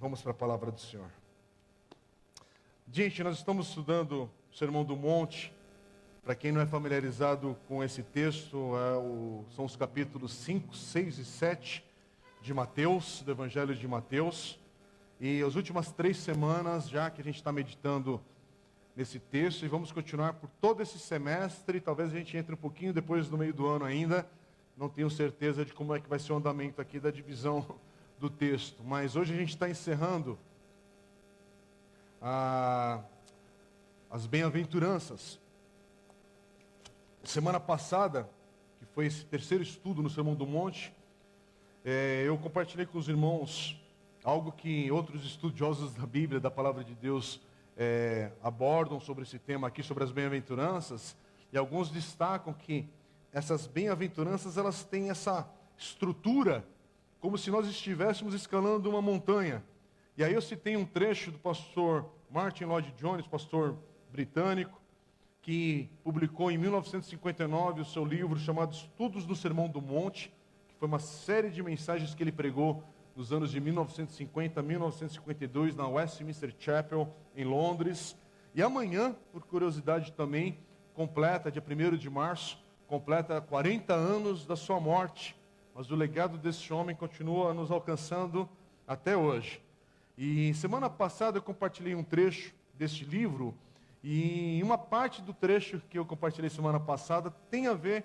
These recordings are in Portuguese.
Vamos para a palavra do Senhor. Gente, nós estamos estudando o Sermão do Monte. Para quem não é familiarizado com esse texto, é o, são os capítulos 5, 6 e 7 de Mateus, do Evangelho de Mateus. E as últimas três semanas, já que a gente está meditando nesse texto, e vamos continuar por todo esse semestre, talvez a gente entre um pouquinho depois no meio do ano ainda, não tenho certeza de como é que vai ser o andamento aqui da divisão do texto, mas hoje a gente está encerrando a, as bem-aventuranças. Semana passada, que foi esse terceiro estudo no Sermão do Monte, é, eu compartilhei com os irmãos algo que outros estudiosos da Bíblia, da Palavra de Deus, é, abordam sobre esse tema aqui, sobre as bem-aventuranças, e alguns destacam que essas bem-aventuranças elas têm essa estrutura como se nós estivéssemos escalando uma montanha. E aí eu citei um trecho do pastor Martin Lloyd Jones, pastor britânico, que publicou em 1959 o seu livro chamado Estudos do Sermão do Monte, que foi uma série de mensagens que ele pregou nos anos de 1950 a 1952 na Westminster Chapel, em Londres. E amanhã, por curiosidade também, completa, dia 1 de março, completa 40 anos da sua morte mas o legado desse homem continua nos alcançando até hoje. E semana passada eu compartilhei um trecho deste livro, e uma parte do trecho que eu compartilhei semana passada tem a ver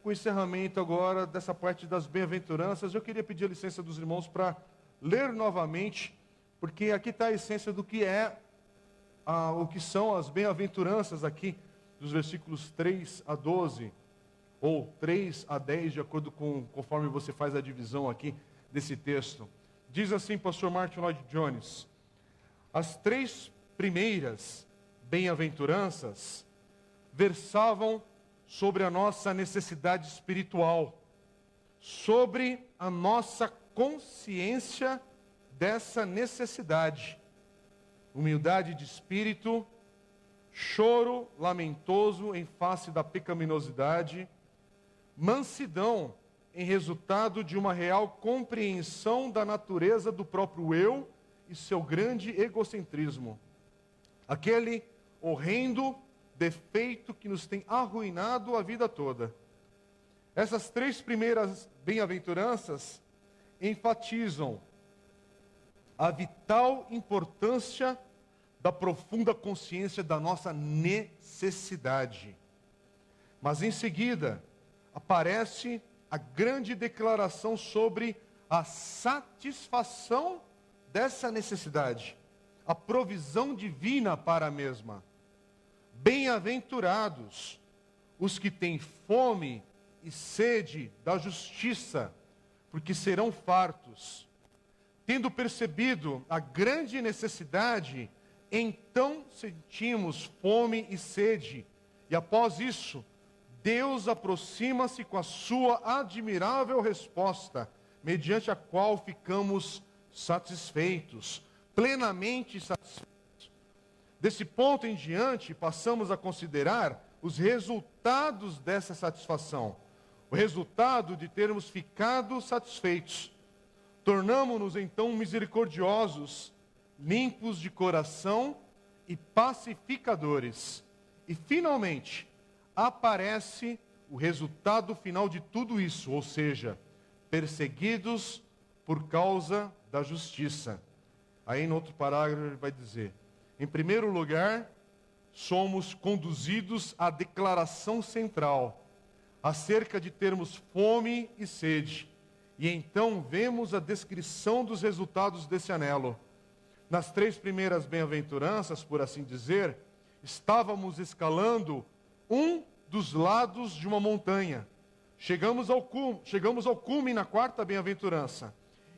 com o encerramento agora dessa parte das bem-aventuranças. Eu queria pedir a licença dos irmãos para ler novamente, porque aqui está a essência do que é a, o que são as bem-aventuranças aqui, dos versículos 3 a 12 ou 3 a 10, de acordo com conforme você faz a divisão aqui desse texto. Diz assim, pastor Martin Lloyd Jones: As três primeiras bem-aventuranças versavam sobre a nossa necessidade espiritual, sobre a nossa consciência dessa necessidade, humildade de espírito, choro lamentoso em face da pecaminosidade, mansidão em resultado de uma real compreensão da natureza do próprio eu e seu grande egocentrismo. Aquele horrendo defeito que nos tem arruinado a vida toda. Essas três primeiras bem-aventuranças enfatizam a vital importância da profunda consciência da nossa necessidade. Mas em seguida, aparece a grande declaração sobre a satisfação dessa necessidade, a provisão divina para a mesma. Bem-aventurados os que têm fome e sede da justiça, porque serão fartos. Tendo percebido a grande necessidade, então sentimos fome e sede, e após isso, Deus aproxima-se com a sua admirável resposta, mediante a qual ficamos satisfeitos, plenamente satisfeitos. Desse ponto em diante, passamos a considerar os resultados dessa satisfação. O resultado de termos ficado satisfeitos. Tornamos-nos então misericordiosos, limpos de coração e pacificadores. E finalmente, aparece o resultado final de tudo isso, ou seja, perseguidos por causa da justiça. Aí no outro parágrafo ele vai dizer: em primeiro lugar, somos conduzidos à declaração central acerca de termos fome e sede. E então vemos a descrição dos resultados desse anelo. Nas três primeiras bem-aventuranças, por assim dizer, estávamos escalando um dos lados de uma montanha. Chegamos ao cume, chegamos ao cume na quarta bem-aventurança.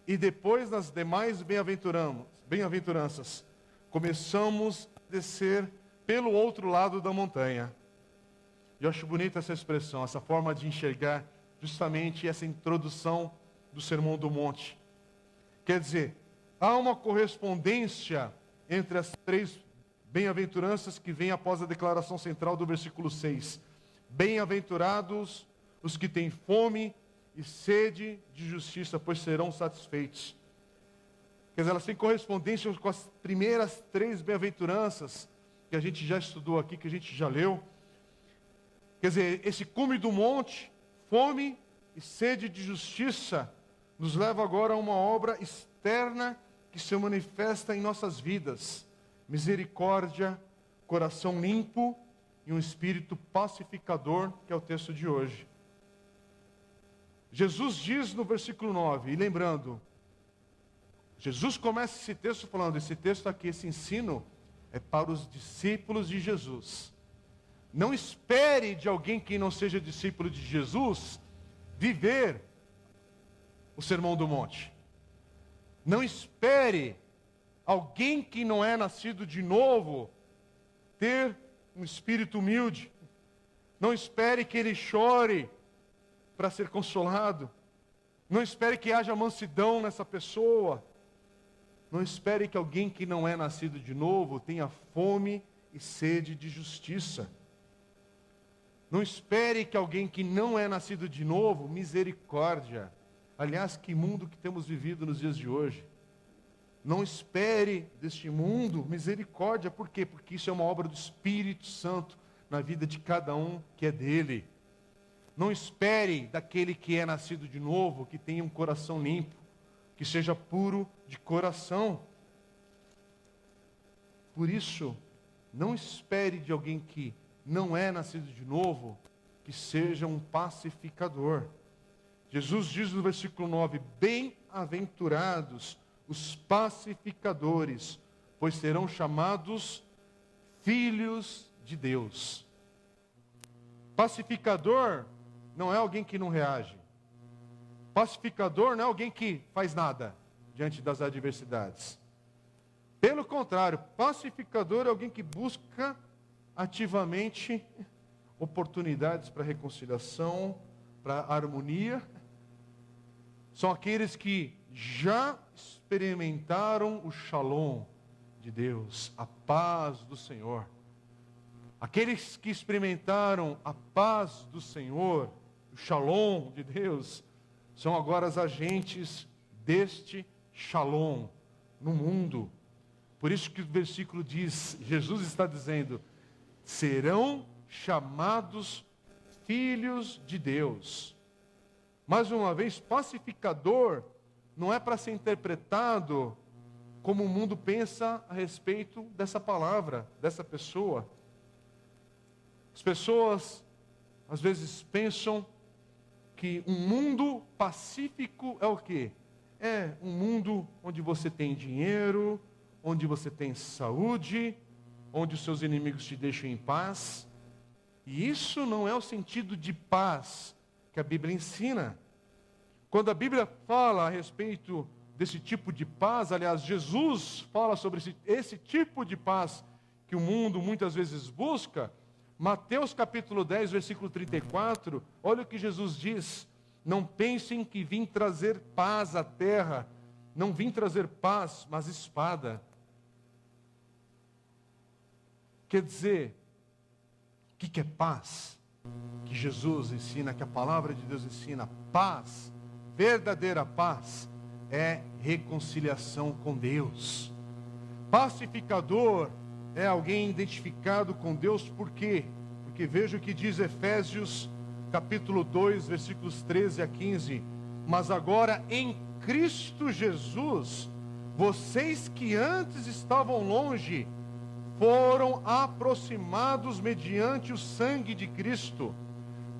E depois nas demais bem-aventuranças, começamos a descer pelo outro lado da montanha. Eu acho bonita essa expressão, essa forma de enxergar justamente essa introdução do Sermão do Monte. Quer dizer, há uma correspondência entre as três bem-aventuranças que vem após a declaração central do versículo 6. Bem-aventurados os que têm fome e sede de justiça, pois serão satisfeitos. Quer dizer, elas têm correspondência com as primeiras três bem-aventuranças que a gente já estudou aqui, que a gente já leu. Quer dizer, esse cume do monte, fome e sede de justiça, nos leva agora a uma obra externa que se manifesta em nossas vidas: misericórdia, coração limpo e um espírito pacificador, que é o texto de hoje. Jesus diz no versículo 9, e lembrando, Jesus começa esse texto falando: esse texto aqui, esse ensino, é para os discípulos de Jesus. Não espere de alguém que não seja discípulo de Jesus viver o sermão do monte. Não espere alguém que não é nascido de novo ter um espírito humilde. Não espere que ele chore para ser consolado. Não espere que haja mansidão nessa pessoa. Não espere que alguém que não é nascido de novo tenha fome e sede de justiça. Não espere que alguém que não é nascido de novo, misericórdia. Aliás, que mundo que temos vivido nos dias de hoje. Não espere deste mundo misericórdia, por quê? Porque isso é uma obra do Espírito Santo na vida de cada um que é dele. Não espere daquele que é nascido de novo, que tenha um coração limpo, que seja puro de coração. Por isso, não espere de alguém que não é nascido de novo, que seja um pacificador. Jesus diz no versículo 9: Bem-aventurados os pacificadores, pois serão chamados filhos de Deus. Pacificador não é alguém que não reage. Pacificador não é alguém que faz nada diante das adversidades. Pelo contrário, pacificador é alguém que busca ativamente oportunidades para reconciliação, para harmonia. São aqueles que já experimentaram o shalom de Deus, a paz do Senhor. Aqueles que experimentaram a paz do Senhor, o shalom de Deus, são agora os agentes deste shalom no mundo. Por isso que o versículo diz, Jesus está dizendo: serão chamados filhos de Deus. Mais uma vez, pacificador não é para ser interpretado como o mundo pensa a respeito dessa palavra, dessa pessoa. As pessoas às vezes pensam que um mundo pacífico é o quê? É um mundo onde você tem dinheiro, onde você tem saúde, onde os seus inimigos te deixam em paz. E isso não é o sentido de paz que a Bíblia ensina. Quando a Bíblia fala a respeito desse tipo de paz, aliás, Jesus fala sobre esse, esse tipo de paz que o mundo muitas vezes busca, Mateus capítulo 10, versículo 34, olha o que Jesus diz: Não pensem que vim trazer paz à terra, não vim trazer paz, mas espada. Quer dizer, o que é paz? Que Jesus ensina, que a palavra de Deus ensina, paz verdadeira paz é reconciliação com Deus. Pacificador é alguém identificado com Deus, por quê? Porque veja o que diz Efésios capítulo 2, versículos 13 a 15. Mas agora em Cristo Jesus, vocês que antes estavam longe, foram aproximados mediante o sangue de Cristo,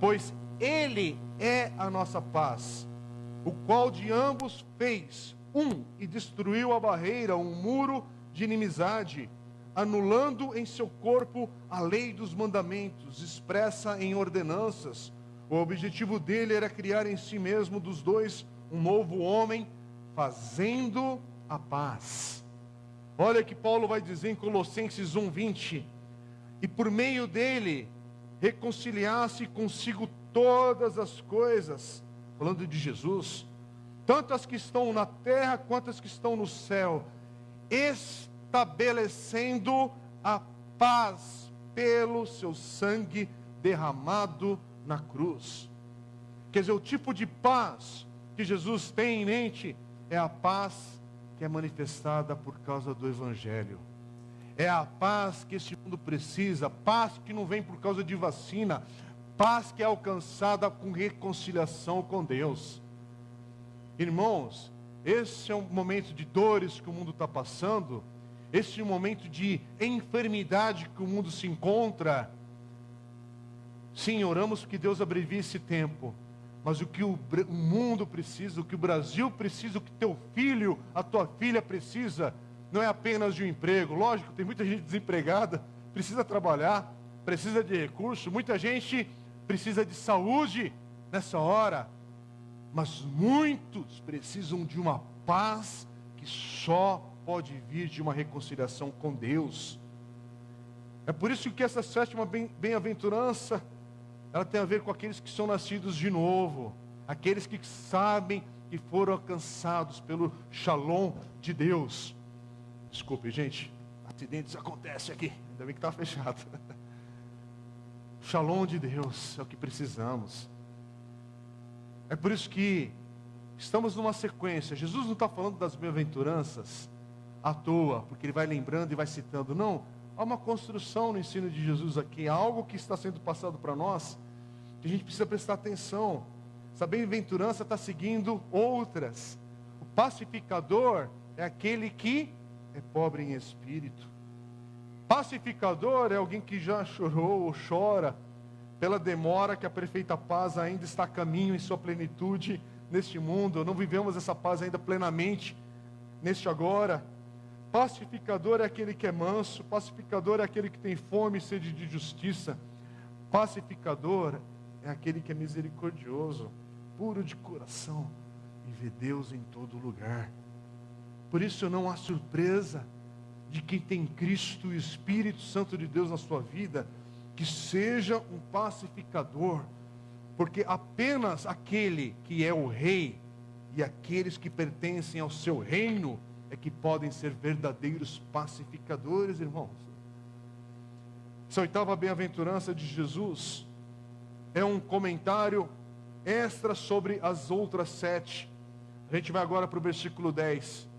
pois Ele é a nossa paz o qual de ambos fez um e destruiu a barreira, um muro de inimizade, anulando em seu corpo a lei dos mandamentos, expressa em ordenanças. O objetivo dele era criar em si mesmo dos dois um novo homem, fazendo a paz. Olha que Paulo vai dizer em Colossenses 1:20, e por meio dele reconciliasse consigo todas as coisas falando de Jesus, tanto as que estão na terra quanto as que estão no céu, estabelecendo a paz pelo seu sangue derramado na cruz. Quer dizer, o tipo de paz que Jesus tem em mente é a paz que é manifestada por causa do Evangelho. É a paz que este mundo precisa, paz que não vem por causa de vacina, paz que é alcançada com reconciliação com Deus. Irmãos, esse é um momento de dores que o mundo está passando, esse é um momento de enfermidade que o mundo se encontra. Sim, oramos que Deus abrevie esse tempo. Mas o que o, mundo precisa, o que o Brasil precisa, o que teu filho, a tua filha precisa, não é apenas de um emprego. Lógico, tem muita gente desempregada, precisa trabalhar, precisa de recurso, muita gente precisa de saúde nessa hora. Mas muitos precisam de uma paz que só pode vir de uma reconciliação com Deus. É por isso que essa sétima bem-aventurança, ela tem a ver com aqueles que são nascidos de novo, aqueles que sabem que foram alcançados pelo shalom de Deus. Desculpe, gente, acidentes acontecem aqui, ainda bem que está fechado. Shalom de Deus é o que precisamos. É por isso que estamos numa sequência. Jesus não está falando das bem-aventuranças à toa, porque ele vai lembrando e vai citando. Não, há uma construção no ensino de Jesus aqui, há algo que está sendo passado para nós, que a gente precisa prestar atenção. Essa bem-aventurança está seguindo outras. O pacificador é aquele que é pobre em espírito. Pacificador é alguém que já chorou ou chora pela demora que a perfeita paz ainda está a caminho em sua plenitude neste mundo. Não vivemos essa paz ainda plenamente neste agora. Pacificador é aquele que é manso, pacificador é aquele que tem fome e sede de justiça. Pacificador é aquele que é misericordioso, puro de coração e vê Deus em todo lugar. Por isso não há surpresa de quem tem Cristo e o Espírito Santo de Deus na sua vida, que seja um pacificador, porque apenas aquele que é o rei e aqueles que pertencem ao seu reino é que podem ser verdadeiros pacificadores, irmãos. Essa oitava bem-aventurança de Jesus é um comentário extra sobre as outras sete. A gente vai agora para o versículo 10.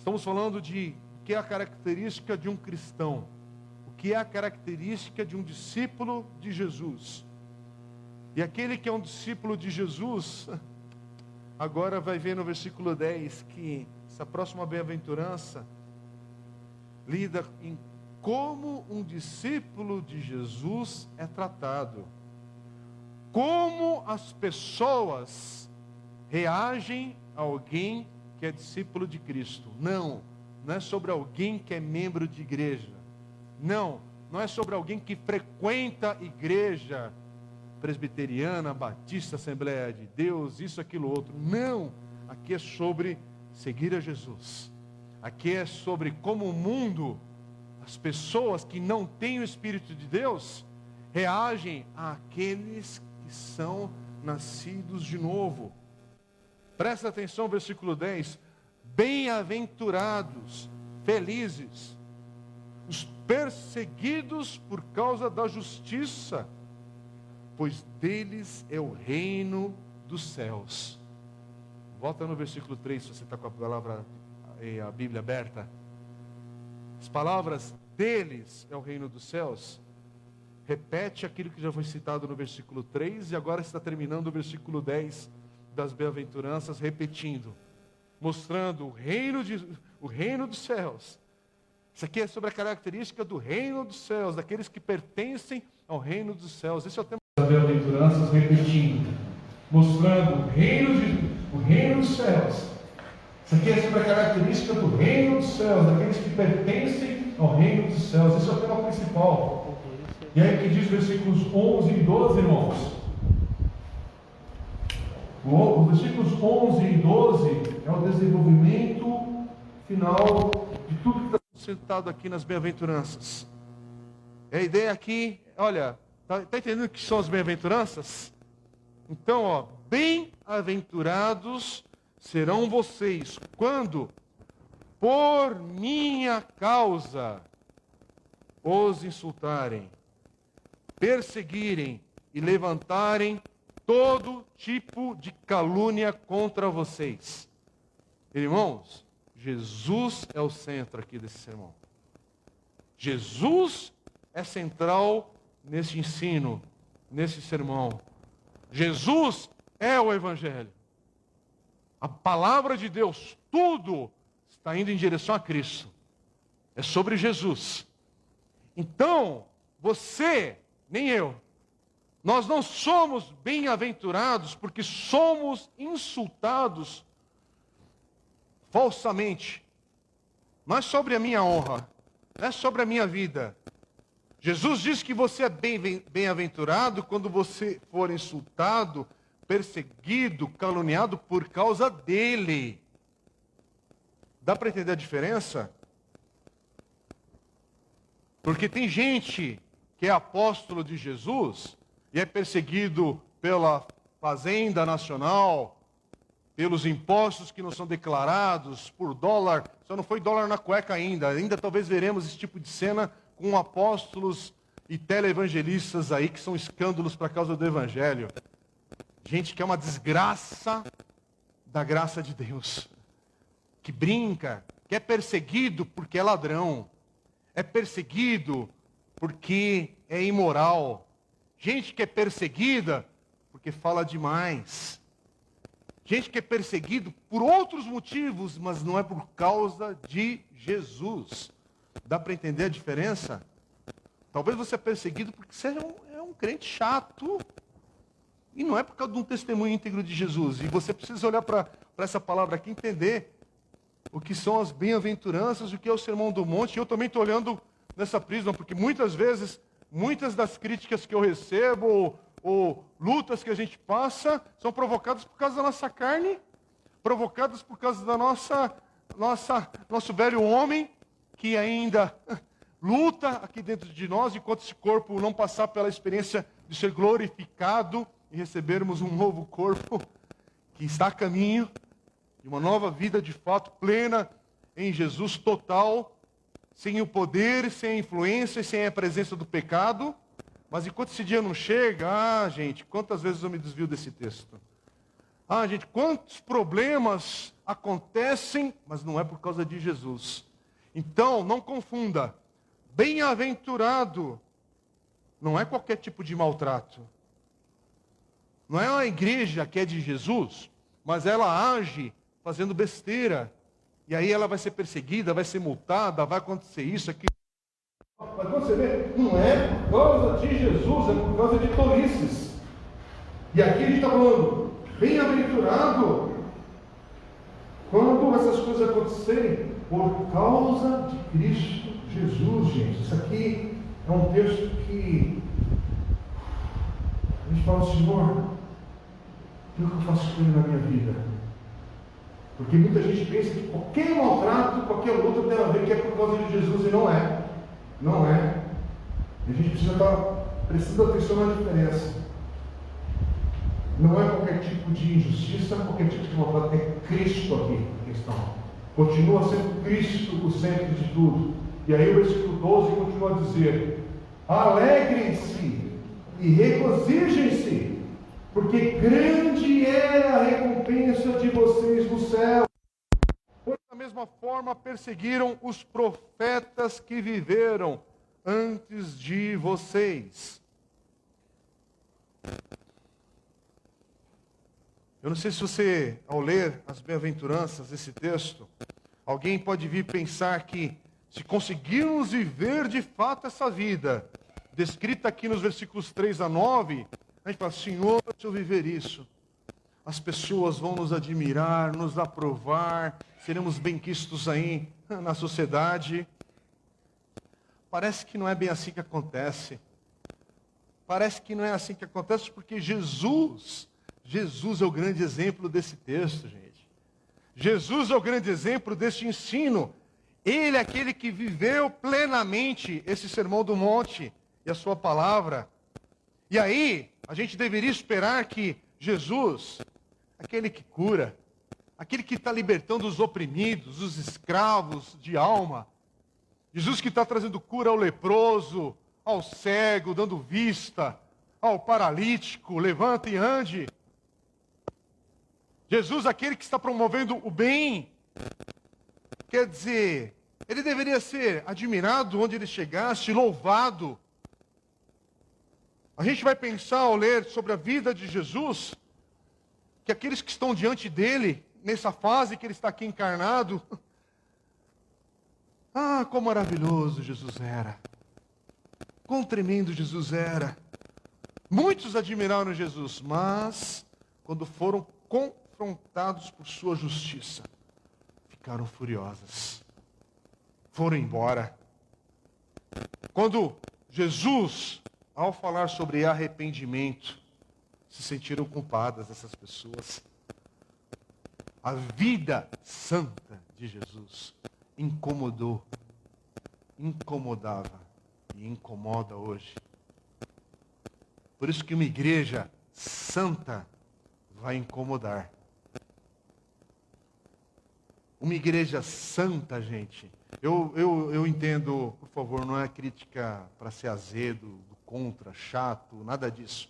Estamos falando de o que é a característica de um cristão, o que é a característica de um discípulo de Jesus. E aquele que é um discípulo de Jesus, agora vai ver no versículo 10 que essa próxima bem-aventurança lida em como um discípulo de Jesus é tratado. Como as pessoas reagem a alguém que é discípulo de Cristo. Não, não é sobre alguém que é membro de igreja. Não, não é sobre alguém que frequenta igreja presbiteriana, batista, Assembleia de Deus, isso, aquilo, outro. Não, aqui é sobre seguir a Jesus. Aqui é sobre como o mundo, as pessoas que não têm o Espírito de Deus, reagem àqueles que são nascidos de novo. Presta atenção, versículo 10. Bem-aventurados, felizes, os perseguidos por causa da justiça, pois deles é o reino dos céus. Volta no versículo 3, se você está com a palavra, a Bíblia aberta. As palavras deles é o reino dos céus. Repete aquilo que já foi citado no versículo 3 e agora está terminando o versículo 10 das bem-aventuranças, repetindo, mostrando o reino, de, o reino dos céus. Isso aqui é sobre a característica do reino dos céus, daqueles que pertencem ao reino dos céus. Esse é o tema das bem-aventuranças, repetindo, mostrando o reino, de, o reino dos céus. Isso aqui é sobre a característica do reino dos céus, daqueles que pertencem ao reino dos céus. Esse é o tema principal. E aí que diz versículos 11 e 12, irmãos. Os versículos 11 e 12 é o desenvolvimento final de tudo que está sentado aqui nas bem-aventuranças. A ideia aqui, olha, está tá entendendo o que são as bem-aventuranças? Então, ó, bem-aventurados serão vocês quando, por minha causa, os insultarem, perseguirem e levantarem todo tipo de calúnia contra vocês. Irmãos, Jesus é o centro aqui desse sermão. Jesus é central nesse ensino, nesse sermão. Jesus é o Evangelho. A palavra de Deus, tudo está indo em direção a Cristo. É sobre Jesus. Então, você, nem eu, nós não somos bem-aventurados porque somos insultados falsamente. Não é sobre a minha honra, não é sobre a minha vida. Jesus diz que você é bem-aventurado quando você for insultado, perseguido, caluniado por causa dele. Dá para entender a diferença? Porque tem gente que é apóstolo de Jesus e é perseguido pela Fazenda Nacional, pelos impostos que não são declarados, por dólar. Só não foi dólar na cueca ainda. Ainda talvez veremos esse tipo de cena com apóstolos e televangelistas aí que são escândalos para causa do evangelho. Gente que é uma desgraça da graça de Deus. Que brinca, que é perseguido porque é ladrão. É perseguido porque é imoral. Gente que é perseguida porque fala demais. Gente que é perseguido por outros motivos, mas não é por causa de Jesus. Dá para entender a diferença? Talvez você é perseguido porque você é um, é um crente chato. E não é por causa de um testemunho íntegro de Jesus. E você precisa olhar para essa palavra aqui e entender o que são as bem-aventuranças, o que é o sermão do monte. E eu também estou olhando nessa prisma, porque muitas vezes muitas das críticas que eu recebo, ou, ou lutas que a gente passa, são provocadas por causa da nossa carne, provocadas por causa da nossa, nossa nosso velho homem, que ainda luta aqui dentro de nós, enquanto esse corpo não passar pela experiência de ser glorificado e recebermos um novo corpo que está a caminho de uma nova vida de fato plena em Jesus total sem o poder, sem a influência, sem a presença do pecado. Mas enquanto esse dia não chega, ah, gente, quantas vezes eu me desvio desse texto? Ah, gente, quantos problemas acontecem, mas não é por causa de Jesus. Então, não confunda. Bem-aventurado não é qualquer tipo de maltrato. Não é uma igreja que é de Jesus, mas ela age fazendo besteira, e aí ela vai ser perseguida, vai ser multada, vai acontecer isso, aqui. Mas você vê, não é por causa de Jesus, é por causa de tolices. E aqui gente está falando, bem-aventurado quando essas coisas acontecerem, por causa de Cristo Jesus, gente. Isso aqui é um texto que a gente fala, Senhor, o que eu faço com ele na minha vida? Porque muita gente pensa que qualquer maltrato, qualquer luta tem a ver que é por causa de Jesus e não é. Não é. E a gente precisa estar prestando atenção na diferença. Não é qualquer tipo de injustiça, qualquer tipo de maltrato, é Cristo aqui a questão. Continua sendo Cristo o centro de tudo. E aí o versículo 12 continua a dizer: Alegrem-se e regozijem-se porque grande é a recompensa de vocês no céu. Pois da mesma forma perseguiram os profetas que viveram antes de vocês. Eu não sei se você, ao ler as bem-aventuranças desse texto, alguém pode vir pensar que se conseguirmos viver de fato essa vida, descrita aqui nos versículos 3 a 9, a gente fala, Senhor, se eu viver isso, as pessoas vão nos admirar, nos aprovar, seremos benquistos aí na sociedade. Parece que não é bem assim que acontece. Parece que não é assim que acontece porque Jesus, Jesus é o grande exemplo desse texto, gente. Jesus é o grande exemplo desse ensino. Ele é aquele que viveu plenamente esse sermão do monte e a sua palavra. E aí, a gente deveria esperar que Jesus, aquele que cura, aquele que está libertando os oprimidos, os escravos de alma, Jesus que está trazendo cura ao leproso, ao cego, dando vista, ao paralítico, levanta e ande. Jesus, aquele que está promovendo o bem Quer dizer, ele deveria ser admirado onde ele chegasse, louvado. A gente vai pensar ao ler sobre a vida de Jesus, que aqueles que estão diante dele, nessa fase que ele está aqui encarnado, ah, quão maravilhoso Jesus era. Quão tremendo Jesus era. Muitos admiraram Jesus, mas quando foram confrontados por sua justiça, ficaram furiosas. Foram embora. Quando Jesus, ao falar sobre arrependimento, se sentiram culpadas essas pessoas. A vida santa de Jesus incomodou, incomodava e incomoda hoje. Por isso que uma igreja santa vai incomodar. Uma igreja santa, gente. Eu, eu, eu entendo, por favor, não é crítica para ser azedo, contra, chato, nada disso.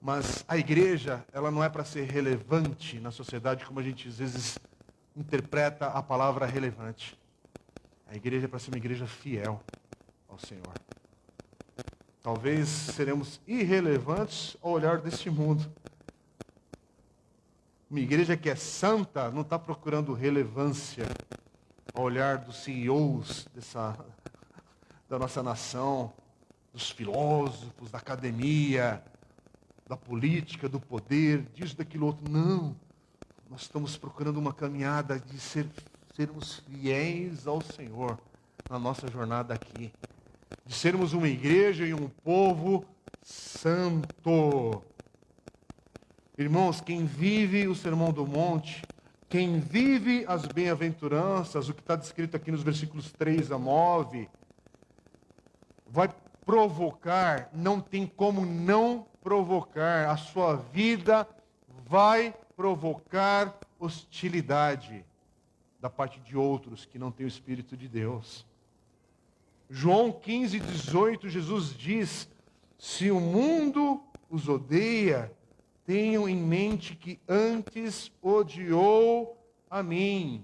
Mas a igreja, ela não é para ser relevante na sociedade como a gente às vezes interpreta a palavra relevante. A igreja é para ser uma igreja fiel ao Senhor. Talvez seremos irrelevantes ao olhar deste mundo. Uma igreja que é santa não está procurando relevância ao olhar dos CEOs dessa, da nossa nação, dos filósofos, da academia, da política, do poder, disso, daquilo outro. Não. Nós estamos procurando uma caminhada de ser, sermos fiéis ao Senhor na nossa jornada aqui. De sermos uma igreja e um povo santo. Irmãos, quem vive o Sermão do Monte, quem vive as bem-aventuranças, o que está descrito aqui nos versículos 3 a 9, vai provocar, não tem como não provocar. A sua vida vai provocar hostilidade da parte de outros que não têm o Espírito de Deus. João 15, 18, Jesus diz: Se o mundo os odeia, tenham em mente que antes odiou a mim.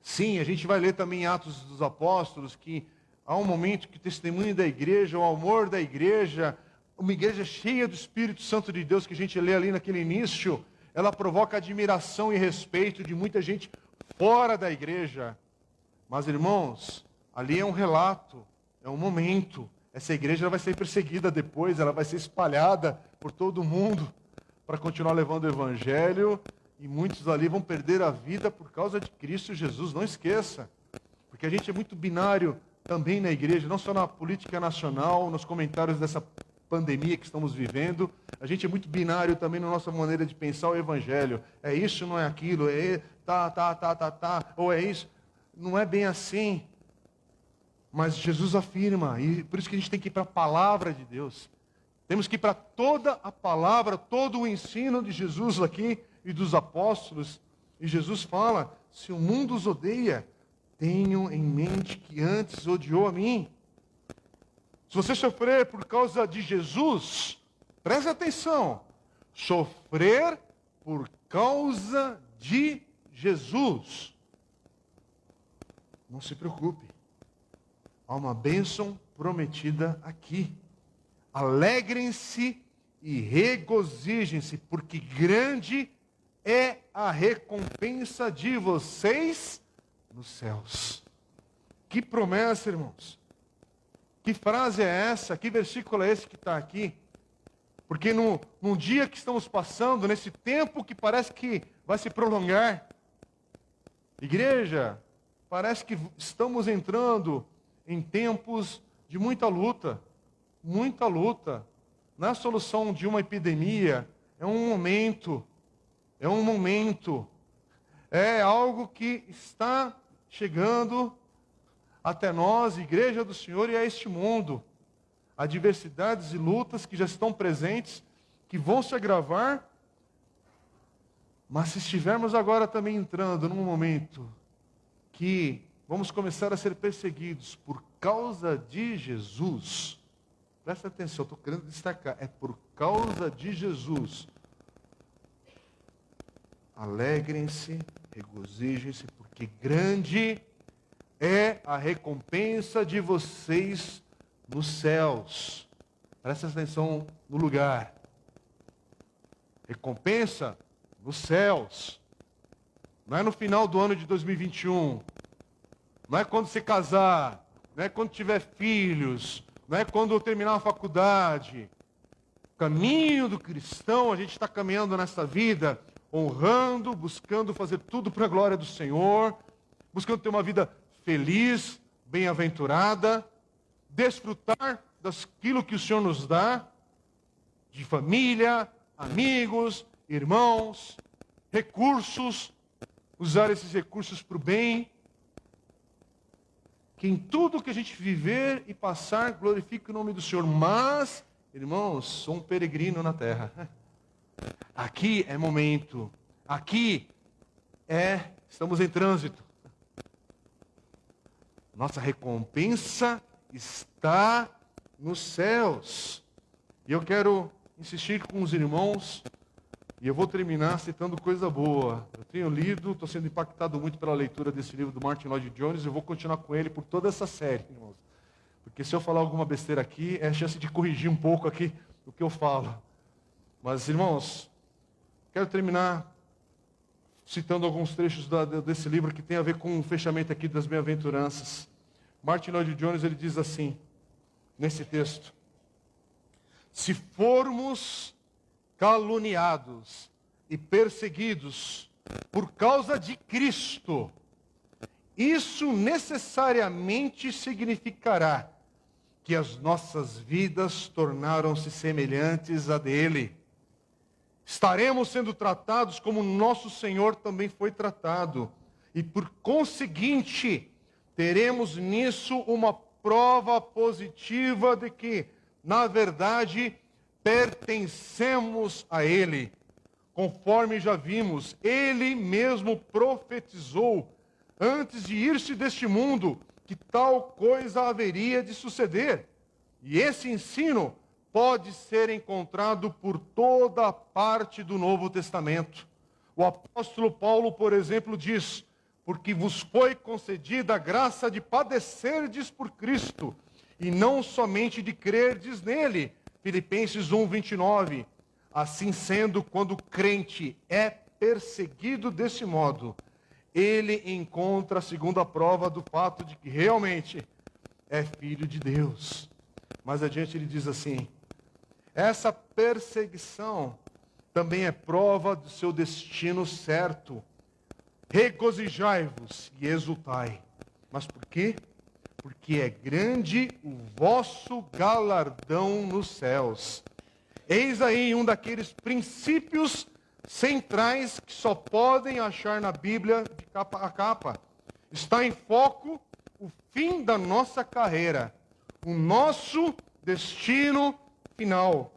Sim, a gente vai ler também em Atos dos Apóstolos que há um momento que o testemunho da igreja, o amor da igreja, uma igreja cheia do Espírito Santo de Deus que a gente lê ali naquele início, ela provoca admiração e respeito de muita gente fora da igreja. Mas, irmãos, ali é um relato, é um momento. Essa igreja vai ser perseguida depois, ela vai ser espalhada por todo mundo para continuar levando o evangelho e muitos ali vão perder a vida por causa de Cristo Jesus, não esqueça. Porque a gente é muito binário também na igreja, não só na política nacional, nos comentários dessa pandemia que estamos vivendo. A gente é muito binário também na nossa maneira de pensar o evangelho. É isso, não é aquilo, é tá, tá, tá, tá, tá, ou é isso. Não é bem assim. Mas Jesus afirma, e por isso que a gente tem que ir para a palavra de Deus. Temos que ir para toda a palavra, todo o ensino de Jesus aqui e dos apóstolos. E Jesus fala: se o mundo os odeia, tenham em mente que antes odiou a mim. Se você sofrer por causa de Jesus, preste atenção. Sofrer por causa de Jesus. Não se preocupe. Há uma bênção prometida aqui. Alegrem-se e regozijem-se, porque grande é a recompensa de vocês nos céus. Que promessa, irmãos. Que frase é essa? Que versículo é esse que está aqui? Porque no, num dia que estamos passando, nesse tempo que parece que vai se prolongar, igreja, parece que estamos entrando em tempos de muita luta, muita luta. Na solução de uma epidemia, é um momento, é um momento, é algo que está chegando até nós, Igreja do Senhor, e a este mundo. Adversidades e lutas que já estão presentes, que vão se agravar. Mas se estivermos agora também entrando num momento que vamos começar a ser perseguidos por causa de Jesus, presta atenção, estou querendo destacar, é por causa de Jesus. Alegrem-se, regozijem-se, porque grande é a recompensa de vocês nos céus. Presta atenção no lugar. Recompensa nos céus. Não é no final do ano de 2021. Não é quando se casar. Não é quando tiver filhos. Não é quando terminar a faculdade. O caminho do cristão, a gente está caminhando nessa vida, honrando, buscando fazer tudo para a glória do Senhor, buscando ter uma vida feliz, bem-aventurada, desfrutar daquilo que o Senhor nos dá, de família, amigos, irmãos, recursos, usar esses recursos para o bem. Que em tudo que a gente viver e passar, glorifique o nome do Senhor. Mas, irmãos, sou um peregrino na terra. Aqui é momento. Aqui é, estamos em trânsito. Nossa recompensa está nos céus. E eu quero insistir com os irmãos, e eu vou terminar citando coisa boa. Eu tenho lido, estou sendo impactado muito pela leitura desse livro do Martin Lloyd Jones, e eu vou continuar com ele por toda essa série, irmãos. Porque se eu falar alguma besteira aqui, é a chance de corrigir um pouco aqui o que eu falo. Mas, irmãos, quero terminar citando alguns trechos da, desse livro que tem a ver com o fechamento aqui das bem-aventuranças. Martin Lloyd Jones ele diz assim, nesse texto: Se formos caluniados e perseguidos por causa de Cristo, isso necessariamente significará que as nossas vidas tornaram-se semelhantes a dele estaremos sendo tratados como nosso Senhor também foi tratado. E por conseguinte, teremos nisso uma prova positiva de que, na verdade, pertencemos a Ele. Conforme já vimos, Ele mesmo profetizou, antes de ir-se deste mundo, que tal coisa haveria de suceder. E esse ensino pode ser encontrado por toda parte do Novo Testamento. O apóstolo Paulo, por exemplo, diz: Porque vos foi concedida a graça de padecerdes por Cristo, e não somente de crerdes nele. Filipenses 1, 29. Assim sendo, quando o crente é perseguido desse modo, ele encontra a segunda prova do fato de que realmente é filho de Deus. Mais adiante ele diz assim: essa perseguição também é prova do seu destino certo. Regozijai-vos e exultai. Mas por quê? Porque é grande o vosso galardão nos céus. Eis aí um daqueles princípios centrais que só podem achar na Bíblia de capa a capa. Está em foco o fim da nossa carreira, o nosso destino final.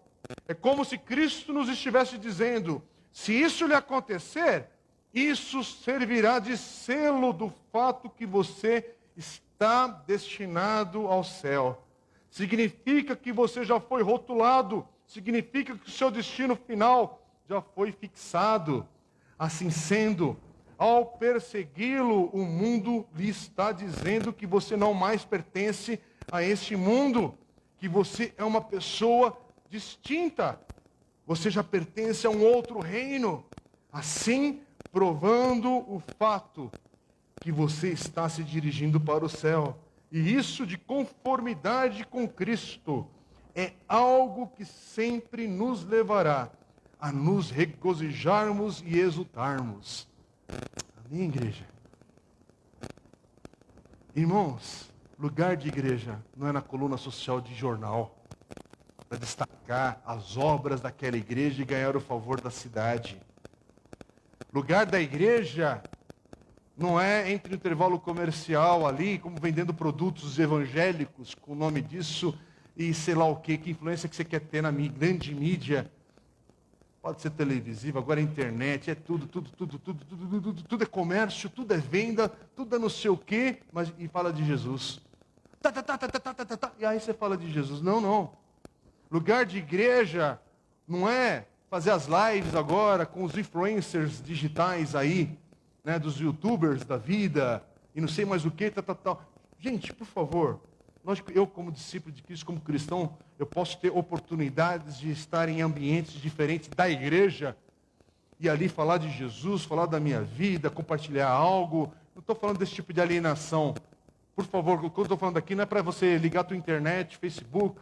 É como se Cristo nos estivesse dizendo: se isso lhe acontecer, isso servirá de selo do fato que você está destinado ao céu. Significa que você já foi rotulado, significa que o seu destino final já foi fixado. Assim sendo, ao persegui-lo, o mundo lhe está dizendo que você não mais pertence a este mundo que você é uma pessoa distinta. Você já pertence a um outro reino. Assim, provando o fato que você está se dirigindo para o céu. E isso de conformidade com Cristo é algo que sempre nos levará a nos regozijarmos e exultarmos. Amém, igreja? Irmãos, Lugar de igreja não é na coluna social de jornal para destacar as obras daquela igreja e ganhar o favor da cidade. Lugar da igreja não é entre o intervalo comercial ali, como vendendo produtos evangélicos com o nome disso e sei lá o que, que influência que você quer ter na grande mídia. Pode ser televisiva, agora é internet, é tudo, tudo, tudo, tudo, tudo, tudo, tudo, tudo é comércio, tudo é venda, tudo é não sei o quê, mas e fala de Jesus. Tá, tá, tá, e aí você fala de Jesus. Não, não. Lugar de igreja não é fazer as lives agora com os influencers digitais aí. né, dos youtubers da vida, e não sei mais o que, tal, tal, tal. Gente, por favor, nós, eu como discípulo de Cristo, como cristão, eu posso ter oportunidades de estar em ambientes diferentes da igreja, e ali falar de Jesus, falar da minha vida, compartilhar algo. Não estou falando desse tipo de alienação. Por favor, o que eu estou falando aqui não é para você ligar a tua internet, Facebook,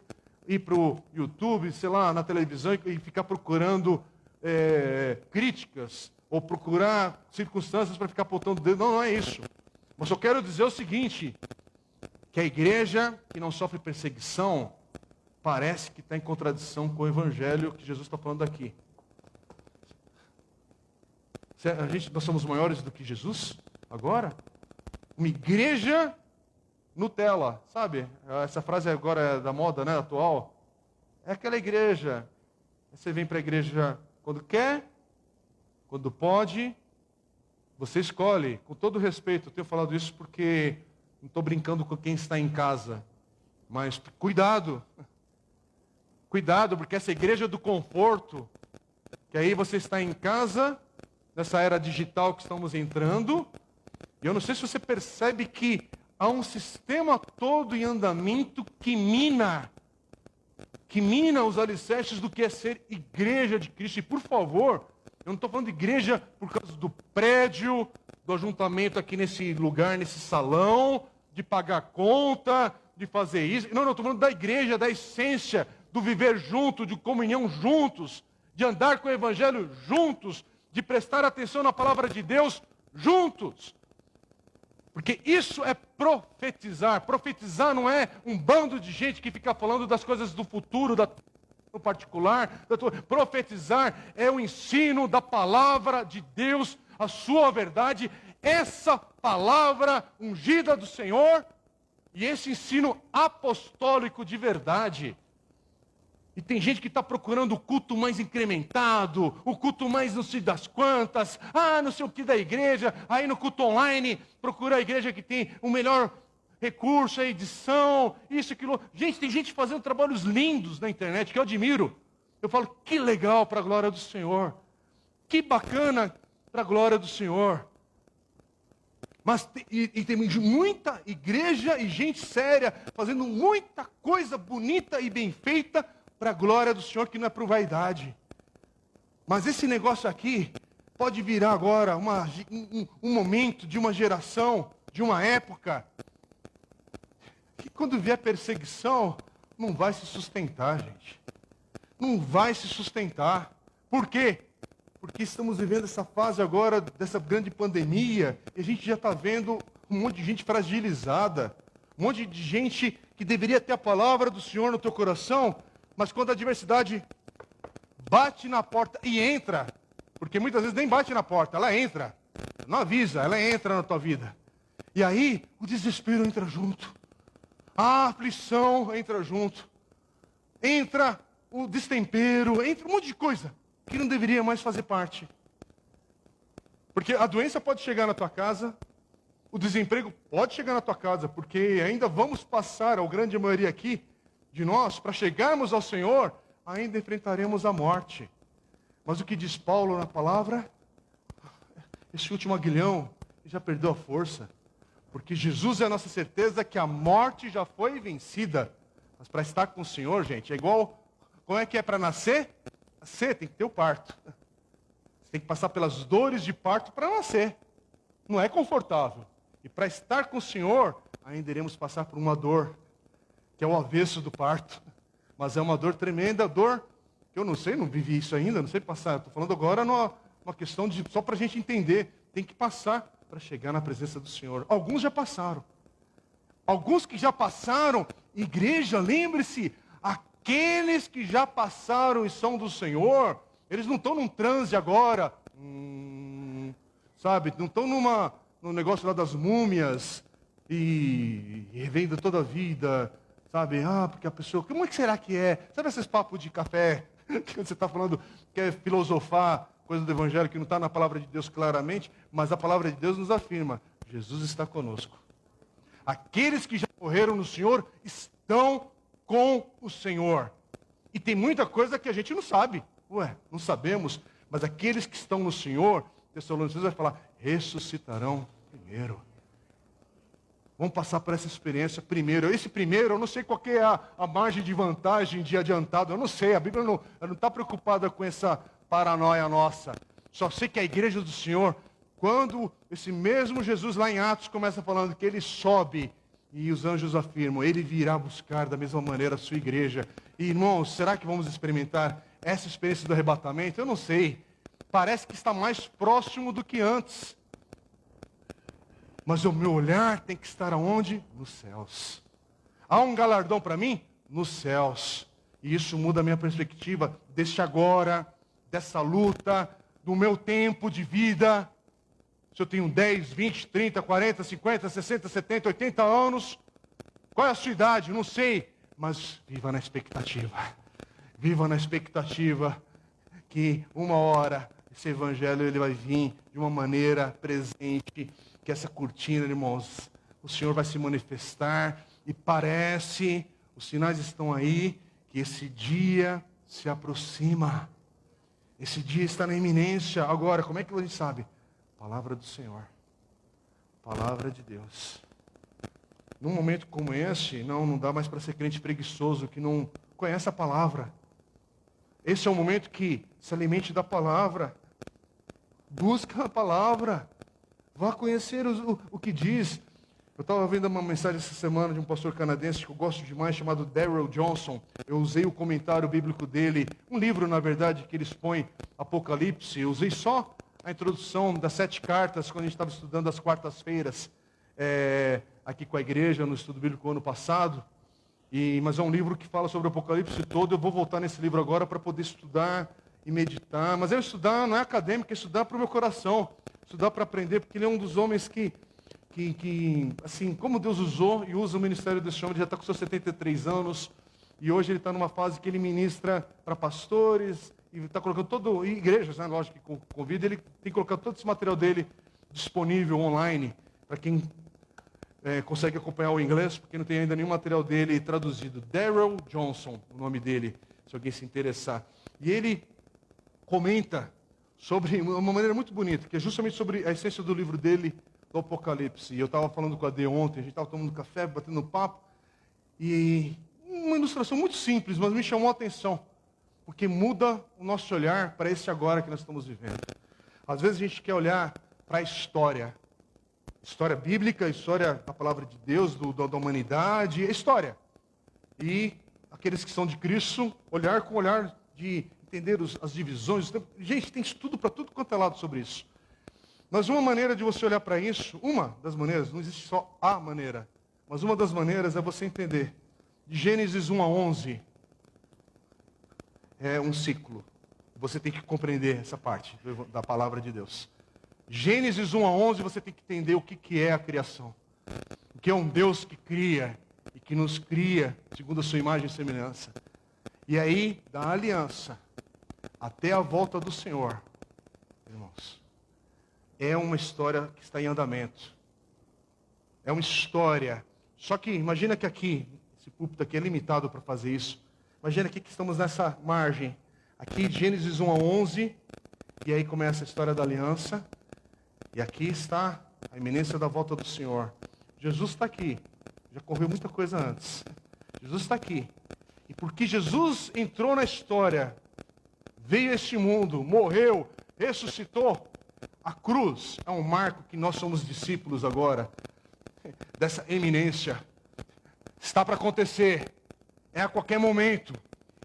ir para o YouTube, sei lá, na televisão e ficar procurando é, críticas ou procurar circunstâncias para ficar apontando o dedo. Não, não é isso. Mas eu quero dizer o seguinte: que a igreja que não sofre perseguição parece que está em contradição com o evangelho que Jesus está falando aqui. A gente, nós somos maiores do que Jesus agora? Uma igreja Nutella, sabe? Essa frase agora é da moda, né, atual. É aquela igreja. Você vem para a igreja quando quer, quando pode, você escolhe. Com todo respeito, eu tenho falado isso porque não estou brincando com quem está em casa. Mas cuidado. Cuidado, porque essa igreja do conforto, que aí você está em casa, nessa era digital que estamos entrando. E eu não sei se você percebe que há um sistema todo em andamento que mina, que mina os alicerces do que é ser igreja de Cristo. E por favor, eu não estou falando de igreja por causa do prédio, do ajuntamento aqui nesse lugar, nesse salão, de pagar conta, de fazer isso. Não, não, estou falando da igreja, da essência, do viver junto, de comunhão juntos, de andar com o evangelho juntos, de prestar atenção na palavra de Deus juntos. Porque isso é profetizar. Profetizar não é um bando de gente que fica falando das coisas do futuro, da no particular. Profetizar é o ensino da palavra de Deus, a sua verdade, essa palavra ungida do Senhor e esse ensino apostólico de verdade. E tem gente que está procurando o culto mais incrementado, o culto mais não sei das quantas, ah, não sei o que da igreja, aí no culto online, procura a igreja que tem o melhor recurso, a edição, isso, aquilo. Gente, tem gente fazendo trabalhos lindos na internet que eu admiro. Eu falo, que legal para a glória do Senhor. Que bacana para a glória do Senhor. Mas e, e, tem muita igreja e gente séria fazendo muita coisa bonita e bem feita para a glória do Senhor, que não é por vaidade. Mas esse negócio aqui pode virar agora uma, um, um momento de uma geração, de uma época, que quando vier perseguição, não vai se sustentar, gente. Não vai se sustentar. Por quê? Porque estamos vivendo essa fase agora dessa grande pandemia e a gente já está vendo um monte de gente fragilizada, um monte de gente que deveria ter a palavra do Senhor no teu coração, mas quando a adversidade bate na porta e entra, porque muitas vezes nem bate na porta, ela entra, não avisa, ela entra na tua vida. E aí o desespero entra junto, a aflição entra junto, entra o destempero, entra um monte de coisa que não deveria mais fazer parte. Porque a doença pode chegar na tua casa, o desemprego pode chegar na tua casa, porque ainda vamos passar, a grande maioria aqui, de nós, para chegarmos ao Senhor, ainda enfrentaremos a morte. Mas o que diz Paulo na palavra? Esse último aguilhão já perdeu a força. Porque Jesus é a nossa certeza que a morte já foi vencida. Mas para estar com o Senhor, gente, é igual. Como é que é para nascer? Nascer tem que ter o parto. Você tem que passar pelas dores de parto para nascer. Não é confortável. E para estar com o Senhor, ainda iremos passar por uma dor que é o avesso do parto. Mas é uma dor tremenda, dor que eu não sei, não vivi isso ainda, não sei passar. Estou falando agora numa, numa questão de só para a gente entender. Tem que passar para chegar na presença do Senhor. Alguns já passaram. Alguns que já passaram, igreja, lembre-se, aqueles que já passaram e são do Senhor, eles não estão num transe agora, hum, sabe? Não estão numa, no negócio lá das múmias e revendo toda a vida, Sabe? Ah, porque a pessoa. Como é que será que é? Sabe esses papos de café que você está falando, que é filosofar, coisa do Evangelho que não está na palavra de Deus claramente, mas a palavra de Deus nos afirma: Jesus está conosco. Aqueles que já morreram no Senhor estão com o Senhor. E tem muita coisa que a gente não sabe. Ué, não sabemos. Mas aqueles que estão no Senhor Tessalonicenses vai falar: ressuscitarão primeiro. Vamos passar por essa experiência primeiro. Esse primeiro, eu não sei qual é a, a margem de vantagem de adiantado, eu não sei. A Bíblia não está preocupada com essa paranoia nossa. Só sei que a igreja do Senhor, quando esse mesmo Jesus lá em Atos começa falando que ele sobe e os anjos afirmam, ele virá buscar da mesma maneira a sua igreja. E, irmãos, será que vamos experimentar essa experiência do arrebatamento? Eu não sei. Parece que está mais próximo do que antes. Mas o meu olhar tem que estar aonde? Nos céus. Há um galardão para mim? Nos céus. E isso muda a minha perspectiva deste agora, dessa luta, do meu tempo de vida se eu tenho 10, 20, 30, 40, 50, 60, 70, 80 anos. Qual é a sua idade? Não sei. Mas viva na expectativa. Viva na expectativa que uma hora esse evangelho ele vai vir de uma maneira presente, que essa cortina, irmãos, o Senhor vai se manifestar e parece, os sinais estão aí, que esse dia se aproxima. Esse dia está na iminência. Agora, como é que a gente sabe? Palavra do Senhor. Palavra de Deus. Num momento como esse, não, não dá mais para ser crente preguiçoso que não conhece a palavra. Esse é o momento que se alimente da palavra. Busca a palavra. Vá conhecer o, o, que diz. Eu estava vendo uma mensagem essa semana de um pastor canadense que eu gosto demais, chamado Daryl Johnson. Eu usei o comentário bíblico dele, um livro, na verdade, que ele expõe Apocalipse. Eu usei só a introdução das sete cartas, quando a gente estava estudando as quartas-feiras, é, aqui com a igreja, no estudo bíblico ano passado. E, mas é um livro que fala sobre o Apocalipse todo. Eu vou voltar nesse livro agora para poder estudar e meditar. Mas eu estudar não é acadêmico, é estudar para o meu coração. Estudar para aprender, porque ele é um dos homens que, que, que, assim, como Deus usou e usa o ministério desse homem, ele já está com seus 73 anos. E hoje ele está numa fase que ele ministra para pastores, e está colocando todo, e igrejas, né, lógico que convida, ele tem colocado todo esse material dele disponível online para quem é, consegue acompanhar o inglês, porque não tem ainda nenhum material dele traduzido. Daryl Johnson, o nome dele, se alguém se interessar. E ele comenta sobre uma maneira muito bonita, que é justamente sobre a essência do livro dele, do Apocalipse. E eu estava falando com a D ontem, a gente estava tomando café, batendo papo, e uma ilustração muito simples, mas me chamou a atenção porque muda o nosso olhar para esse agora que nós estamos vivendo. Às vezes a gente quer olhar para a história, história bíblica, história da palavra de Deus, do, da humanidade, história. E aqueles que são de Cristo, olhar com olhar de entender os, as divisões. Gente, tem estudo para tudo quanto é lado sobre isso. Mas uma maneira de você olhar para isso, uma das maneiras, não existe só a maneira, mas uma das maneiras é você entender. De Gênesis 1 a 11, é um ciclo. Você tem que compreender essa parte da palavra de Deus. Gênesis 1 a 11, você tem que entender o que, que é a criação. O que é um Deus que cria e que nos cria segundo a sua imagem e semelhança. E aí, da aliança até a volta do Senhor, irmãos, é uma história que está em andamento. É uma história. Só que imagina que aqui, esse púlpito aqui é limitado para fazer isso. Imagina aqui que estamos nessa margem. Aqui, Gênesis 1 a 11. E aí começa a história da aliança. E aqui está a iminência da volta do Senhor. Jesus está aqui. Já correu muita coisa antes. Jesus está aqui. E porque Jesus entrou na história, veio a este mundo, morreu, ressuscitou, a cruz é um marco que nós somos discípulos agora, dessa eminência. Está para acontecer é a qualquer momento.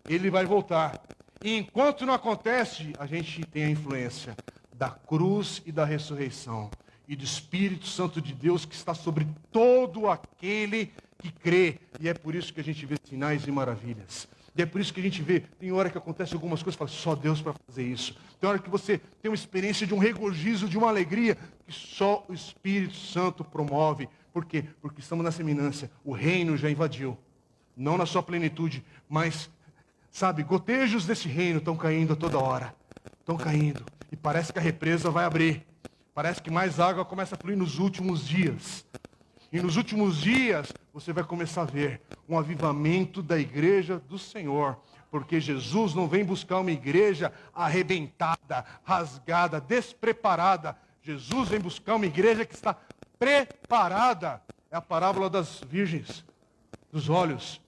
Ele vai voltar. E enquanto não acontece, a gente tem a influência da cruz e da ressurreição. E do Espírito Santo de Deus que está sobre todo aquele que crê. E é por isso que a gente vê sinais e maravilhas. E é por isso que a gente vê, tem hora que acontece algumas coisas, fala, só Deus para fazer isso. Tem hora que você tem uma experiência de um regozijo, de uma alegria, que só o Espírito Santo promove. Por quê? Porque estamos nessa eminência. O reino já invadiu não na sua plenitude, mas, sabe, gotejos desse reino estão caindo a toda hora. Estão caindo. E parece que a represa vai abrir. Parece que mais água começa a fluir nos últimos dias. E nos últimos dias, você vai começar a ver um avivamento da igreja do Senhor. Porque Jesus não vem buscar uma igreja arrebentada, rasgada, despreparada. Jesus vem buscar uma igreja que está preparada. É a parábola das virgens, dos olhos.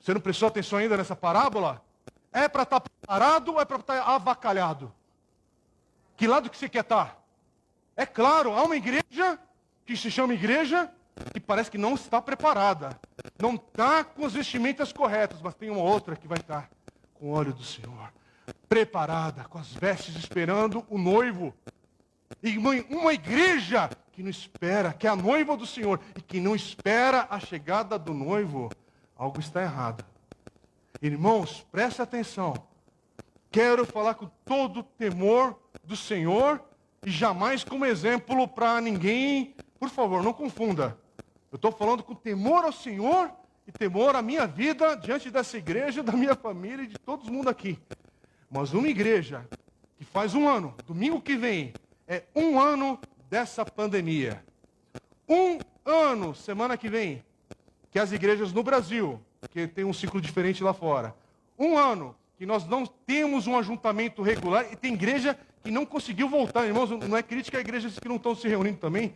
Você não prestou atenção ainda nessa parábola? É para estar tá preparado ou é para estar tá avacalhado? Que lado que você quer estar? Tá? É claro, há uma igreja que se chama igreja que parece que não está preparada. Não está com as vestimentas corretas, mas tem uma outra que vai estar com o óleo do Senhor. Preparada, com as vestes esperando o noivo. E uma igreja que não espera, que é a noiva do Senhor, e que não espera a chegada do noivo, algo está errado. Irmãos, preste atenção. Quero falar com todo o temor do Senhor e jamais como exemplo para ninguém. Por favor, não confunda. Eu estou falando com temor ao Senhor e temor à minha vida diante dessa igreja, da minha família e de todo mundo aqui. Mas uma igreja que faz um ano, domingo que vem, é um ano dessa pandemia. Um ano, semana que vem, que as igrejas no Brasil, que tem um ciclo diferente lá fora, um ano que nós não temos um ajuntamento regular e tem igreja que não conseguiu voltar. Irmãos, não é crítica a igrejas que não estão se reunindo também,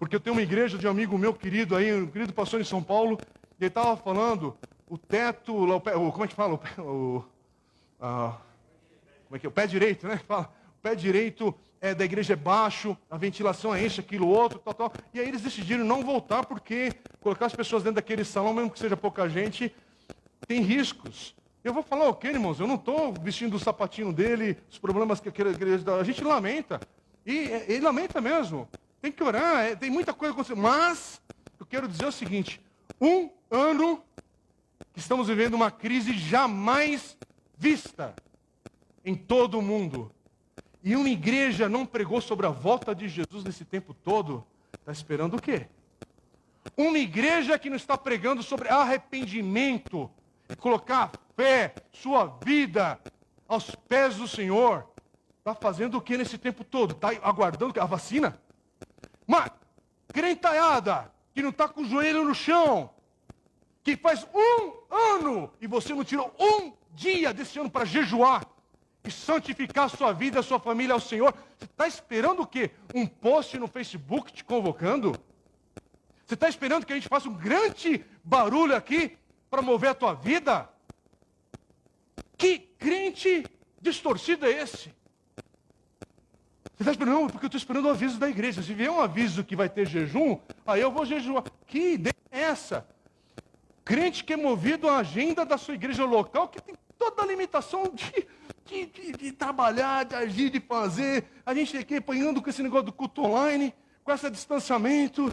porque eu tenho uma igreja de um amigo meu querido aí, um querido pastor em São Paulo, e ele estava falando, o teto, o, como é que fala? O, a, como é que é? O pé direito, né? Fala, o pé direito é, da igreja é baixo, a ventilação é isso, aquilo, outro, tal, tal. E aí eles decidiram não voltar, porque colocar as pessoas dentro daquele salão, mesmo que seja pouca gente, tem riscos. Eu vou falar o quê, irmãos? Eu não estou vestindo o sapatinho dele, os problemas que aquela igreja. A gente lamenta. E ele lamenta mesmo. Tem que orar, é, tem muita coisa acontecendo. Mas, eu quero dizer o seguinte: um ano que estamos vivendo uma crise jamais vista em todo o mundo. E uma igreja não pregou sobre a volta de Jesus nesse tempo todo. Está esperando o quê? Uma igreja que não está pregando sobre arrependimento colocar fé, sua vida aos pés do Senhor. Está fazendo o que nesse tempo todo? Está aguardando a vacina? Uma crentalhada que não está com o joelho no chão, que faz um ano e você não tirou um dia desse ano para jejuar e santificar a sua vida, a sua família ao Senhor. Você está esperando o quê? Um post no Facebook te convocando? Você está esperando que a gente faça um grande barulho aqui para mover a tua vida? Que crente distorcido é esse? Você está esperando, não, porque eu estou esperando o aviso da igreja. Se vier um aviso que vai ter jejum, aí eu vou jejuar. Que ideia é essa? Crente que é movido à agenda da sua igreja local, que tem toda a limitação de, de, de, de trabalhar, de agir, de fazer. A gente aqui apanhando com esse negócio do culto online, com esse distanciamento.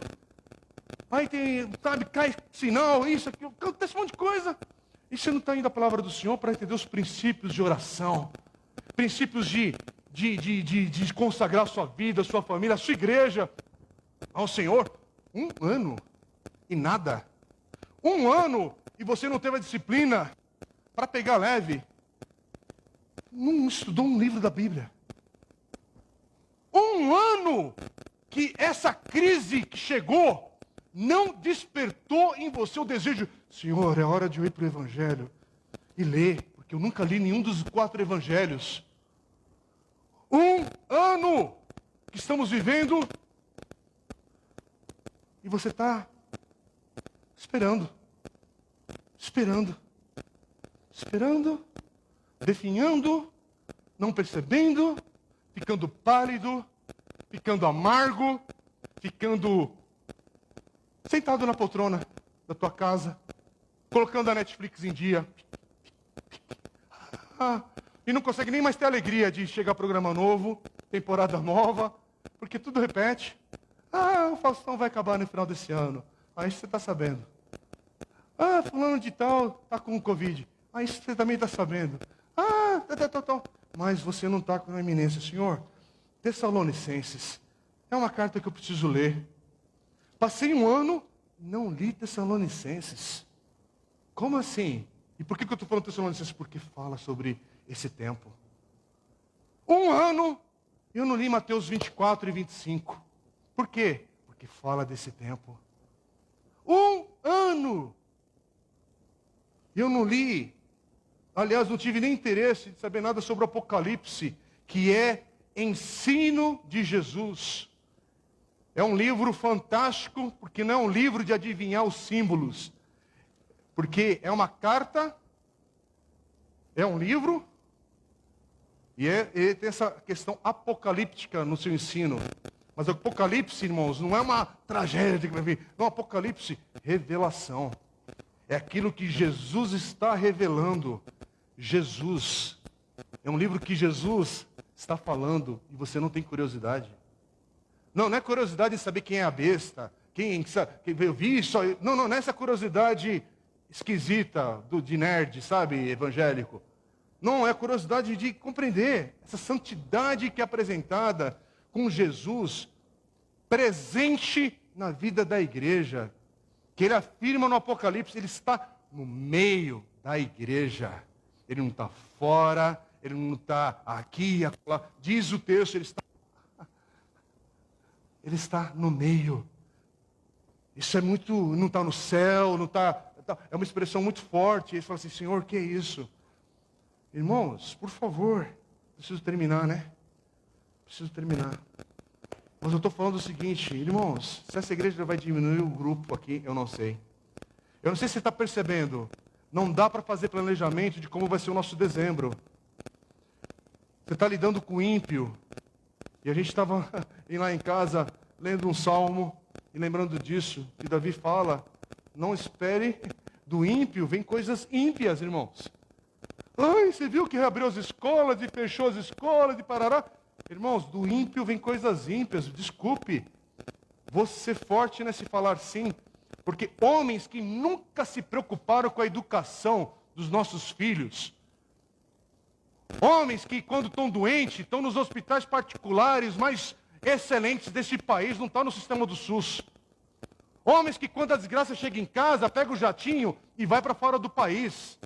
Aí tem, sabe, cai sinal, isso, aquilo, acontece um monte de coisa. E você não está indo à palavra do Senhor para entender os princípios de oração, princípios de de, de, de, de consagrar sua vida, sua família, sua igreja ao Senhor. Um ano e nada. Um ano e você não teve a disciplina para pegar leve. Não estudou um livro da Bíblia. Um ano que essa crise que chegou não despertou em você o desejo, Senhor, é hora de eu ir para o Evangelho e ler, porque eu nunca li nenhum dos quatro Evangelhos. Um ano que estamos vivendo e você está esperando, esperando, esperando, definhando, não percebendo, ficando pálido, ficando amargo, ficando sentado na poltrona da tua casa, colocando a Netflix em dia. Ah, e não consegue nem mais ter alegria de chegar programa novo, temporada nova, porque tudo repete. Ah, o Faustão vai acabar no final desse ano. Aí você está sabendo. Ah, fulano de tal está com Covid. Aí você também está sabendo. Ah, tal, tal, tal. Mas você não está com a eminência, Senhor. Tessalonicenses. É uma carta que eu preciso ler. Passei um ano, não li Tessalonicenses. Como assim? E por que, que eu estou falando Tessalonicenses? Porque fala sobre esse tempo. Um ano, eu não li Mateus 24 e 25. Por quê? Porque fala desse tempo. Um ano. Eu não li aliás, não tive nem interesse de saber nada sobre o Apocalipse, que é ensino de Jesus. É um livro fantástico, porque não é um livro de adivinhar os símbolos, porque é uma carta, é um livro, e é, ele tem essa questão apocalíptica no seu ensino. Mas o Apocalipse, irmãos, não é uma tragédia que vai vir. Não, Apocalipse, revelação. É aquilo que Jesus está revelando. Jesus. É um livro que Jesus está falando e você não tem curiosidade. Não, não é curiosidade em saber quem é a besta, quem, quem veio vi só. Não, não, não é essa curiosidade esquisita do, de nerd, sabe, evangélico. Não, é curiosidade de compreender essa santidade que é apresentada com Jesus presente na vida da igreja. Que ele afirma no Apocalipse, ele está no meio da igreja. Ele não está fora, ele não está aqui, acolá. Diz o texto, ele está. Ele está no meio. Isso é muito. Não está no céu, não está. Tá, é uma expressão muito forte. Ele fala assim: Senhor, que é isso? Irmãos, por favor, preciso terminar, né? Preciso terminar. Mas eu estou falando o seguinte, irmãos, se essa igreja vai diminuir o grupo aqui, eu não sei. Eu não sei se você está percebendo. Não dá para fazer planejamento de como vai ser o nosso dezembro. Você está lidando com ímpio. E a gente estava lá em casa lendo um salmo e lembrando disso, que Davi fala: não espere do ímpio, vem coisas ímpias, irmãos. Ai, você viu que reabriu as escolas e fechou as escolas e parará? Irmãos, do ímpio vem coisas ímpias, desculpe. Ser forte nesse falar sim, porque homens que nunca se preocuparam com a educação dos nossos filhos, homens que quando estão doentes, estão nos hospitais particulares mais excelentes desse país, não estão no sistema do SUS. Homens que quando a desgraça chega em casa, pega o jatinho e vai para fora do país.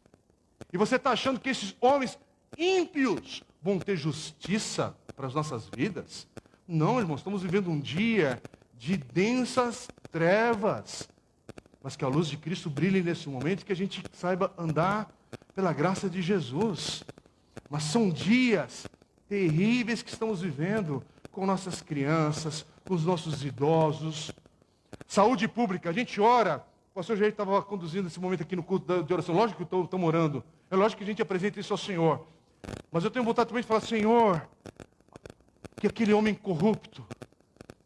E você está achando que esses homens ímpios vão ter justiça para as nossas vidas? Não, irmãos, estamos vivendo um dia de densas trevas. Mas que a luz de Cristo brilhe nesse momento que a gente saiba andar pela graça de Jesus. Mas são dias terríveis que estamos vivendo com nossas crianças, com os nossos idosos. Saúde pública, a gente ora. O pastor Jair estava conduzindo esse momento aqui no culto de oração. Lógico que estamos orando. É lógico que a gente apresenta isso ao Senhor. Mas eu tenho vontade também de falar, Senhor, que aquele homem corrupto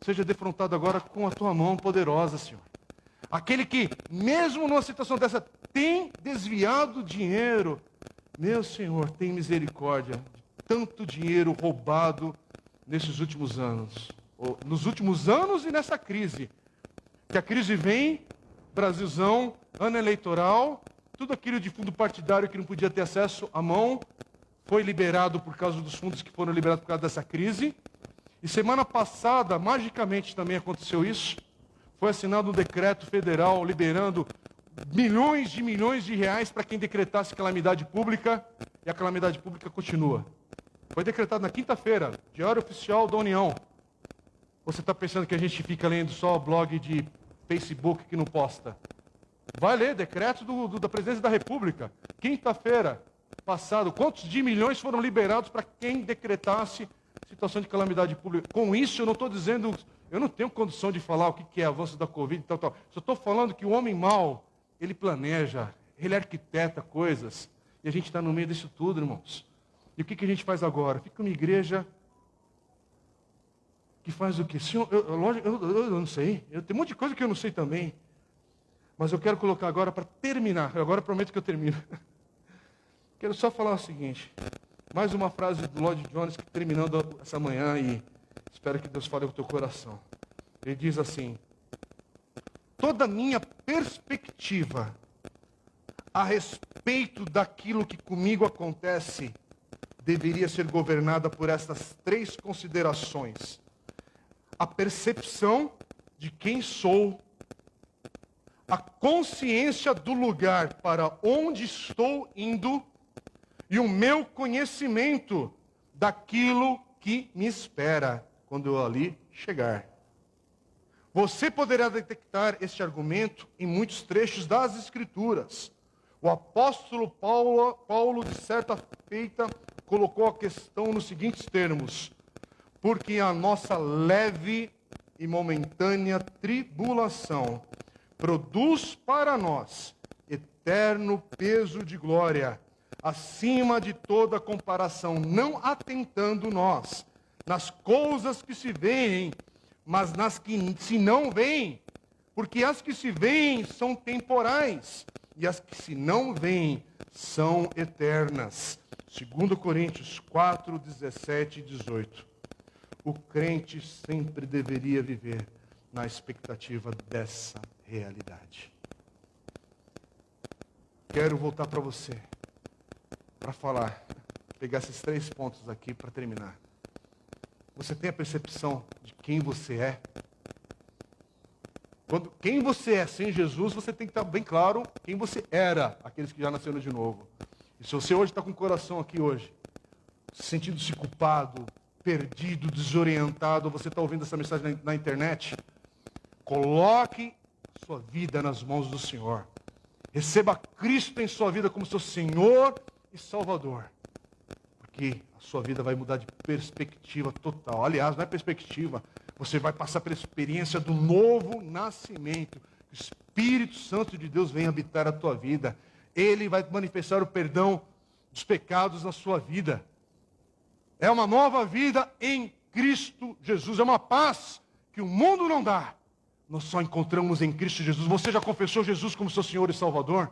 seja defrontado agora com a tua mão poderosa, Senhor. Aquele que, mesmo numa situação dessa, tem desviado dinheiro. Meu Senhor, tem misericórdia de tanto dinheiro roubado nesses últimos anos. Nos últimos anos e nessa crise. Que a crise vem, Brasilzão, ano eleitoral, tudo aquilo de fundo partidário que não podia ter acesso à mão, foi liberado por causa dos fundos que foram liberados por causa dessa crise. E semana passada, magicamente também aconteceu isso. Foi assinado um decreto federal liberando milhões de milhões de reais para quem decretasse calamidade pública, e a calamidade pública continua. Foi decretado na quinta-feira, Diário Oficial da União. Você está pensando que a gente fica lendo só blog de Facebook que não posta? Vai ler decreto do, do, da presidência da República. Quinta-feira, passado, quantos de milhões foram liberados para quem decretasse situação de calamidade pública? Com isso, eu não estou dizendo, eu não tenho condição de falar o que é avanço da Covid e tal, tal. Só estou falando que o homem mau, ele planeja, ele arquiteta coisas, e a gente está no meio disso tudo, irmãos. E o que, que a gente faz agora? Fica uma igreja que faz o quê? Senhor, eu, eu, eu, eu não sei. Eu, tem um monte de coisa que eu não sei também. Mas eu quero colocar agora para terminar. Agora prometo que eu termino. Quero só falar o seguinte. Mais uma frase do Lloyd Jones, que terminando essa manhã e espero que Deus fale ao teu coração. Ele diz assim: Toda minha perspectiva a respeito daquilo que comigo acontece deveria ser governada por estas três considerações: a percepção de quem sou, a consciência do lugar para onde estou indo e o meu conhecimento daquilo que me espera quando eu ali chegar. Você poderá detectar este argumento em muitos trechos das Escrituras, O apóstolo Paulo, Paulo, de certa feita, colocou a questão nos seguintes termos: Porque a nossa leve e momentânea tribulação produz para nós eterno peso de glória, acima de toda comparação, não atentando nós nas coisas que se veem, mas nas que se não veem, porque as que se veem são temporais e as que se não veem são eternas. 2 Coríntios 4, 17 e 18. O crente sempre deveria viver na expectativa dessa realidade. Quero voltar para você, para falar, pegar esses três pontos aqui para terminar. Você tem a percepção de quem você é? Quando, quem você é sem Jesus, você tem que estar bem claro quem você era, aqueles que já nasceram de novo. E se você hoje está com o coração aqui hoje, sentindo-se culpado, perdido, desorientado, você está ouvindo essa mensagem na, na internet, coloque sua vida nas mãos do Senhor. Receba Cristo em sua vida como seu Senhor e Salvador. Porque a sua vida vai mudar de perspectiva total. Aliás, não é perspectiva, você vai passar pela experiência do novo nascimento. O Espírito Santo de Deus vem habitar a tua vida. Ele vai manifestar o perdão dos pecados na sua vida. É uma nova vida em Cristo Jesus. É uma paz que o mundo não dá. Nós só encontramos em Cristo Jesus. Você já confessou Jesus como seu Senhor e Salvador?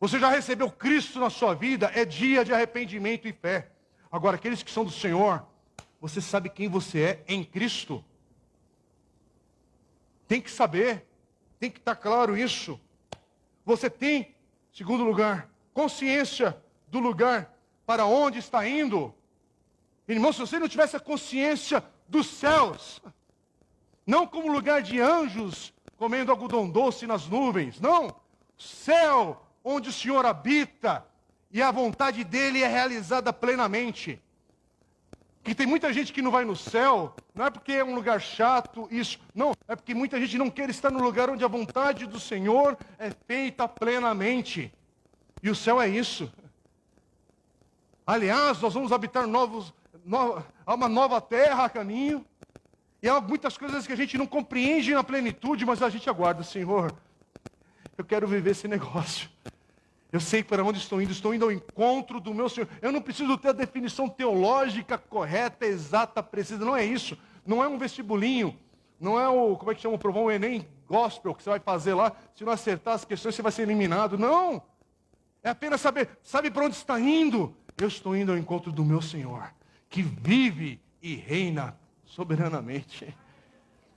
Você já recebeu Cristo na sua vida? É dia de arrependimento e fé. Agora, aqueles que são do Senhor, você sabe quem você é em Cristo? Tem que saber, tem que estar claro isso. Você tem, segundo lugar, consciência do lugar para onde está indo. Irmão, se você não tivesse a consciência dos céus, não como lugar de anjos comendo algodão doce nas nuvens, não, céu onde o Senhor habita e a vontade dele é realizada plenamente. Que tem muita gente que não vai no céu, não é porque é um lugar chato, isso. Não, é porque muita gente não quer estar no lugar onde a vontade do Senhor é feita plenamente. E o céu é isso. Aliás, nós vamos habitar novos, no, há uma nova terra a caminho. E há muitas coisas que a gente não compreende na plenitude, mas a gente aguarda, Senhor. Eu quero viver esse negócio. Eu sei para onde estou indo, estou indo ao encontro do meu Senhor. Eu não preciso ter a definição teológica correta, exata, precisa. Não é isso. Não é um vestibulinho. Não é o, como é que chama o provão, o Enem Gospel que você vai fazer lá. Se não acertar as questões, você vai ser eliminado. Não. É apenas saber, sabe para onde está indo? Eu estou indo ao encontro do meu Senhor, que vive e reina soberanamente.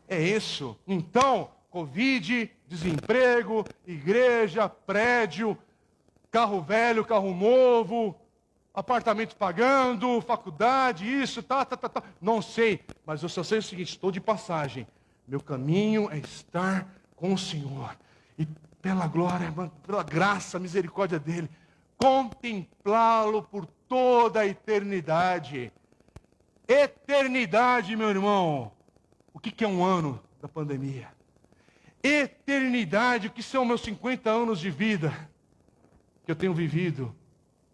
É isso. Então, Covid, desemprego, igreja, prédio, carro velho, carro novo, apartamento pagando, faculdade, isso, tá, tá, tá, tá. Não sei, mas eu só sei o seguinte: estou de passagem. Meu caminho é estar com o Senhor. E pela glória, pela graça, misericórdia dele, contemplá-lo por toda a eternidade. Eternidade, meu irmão. O que é um ano da pandemia? Eternidade, o que são meus 50 anos de vida? que eu tenho vivido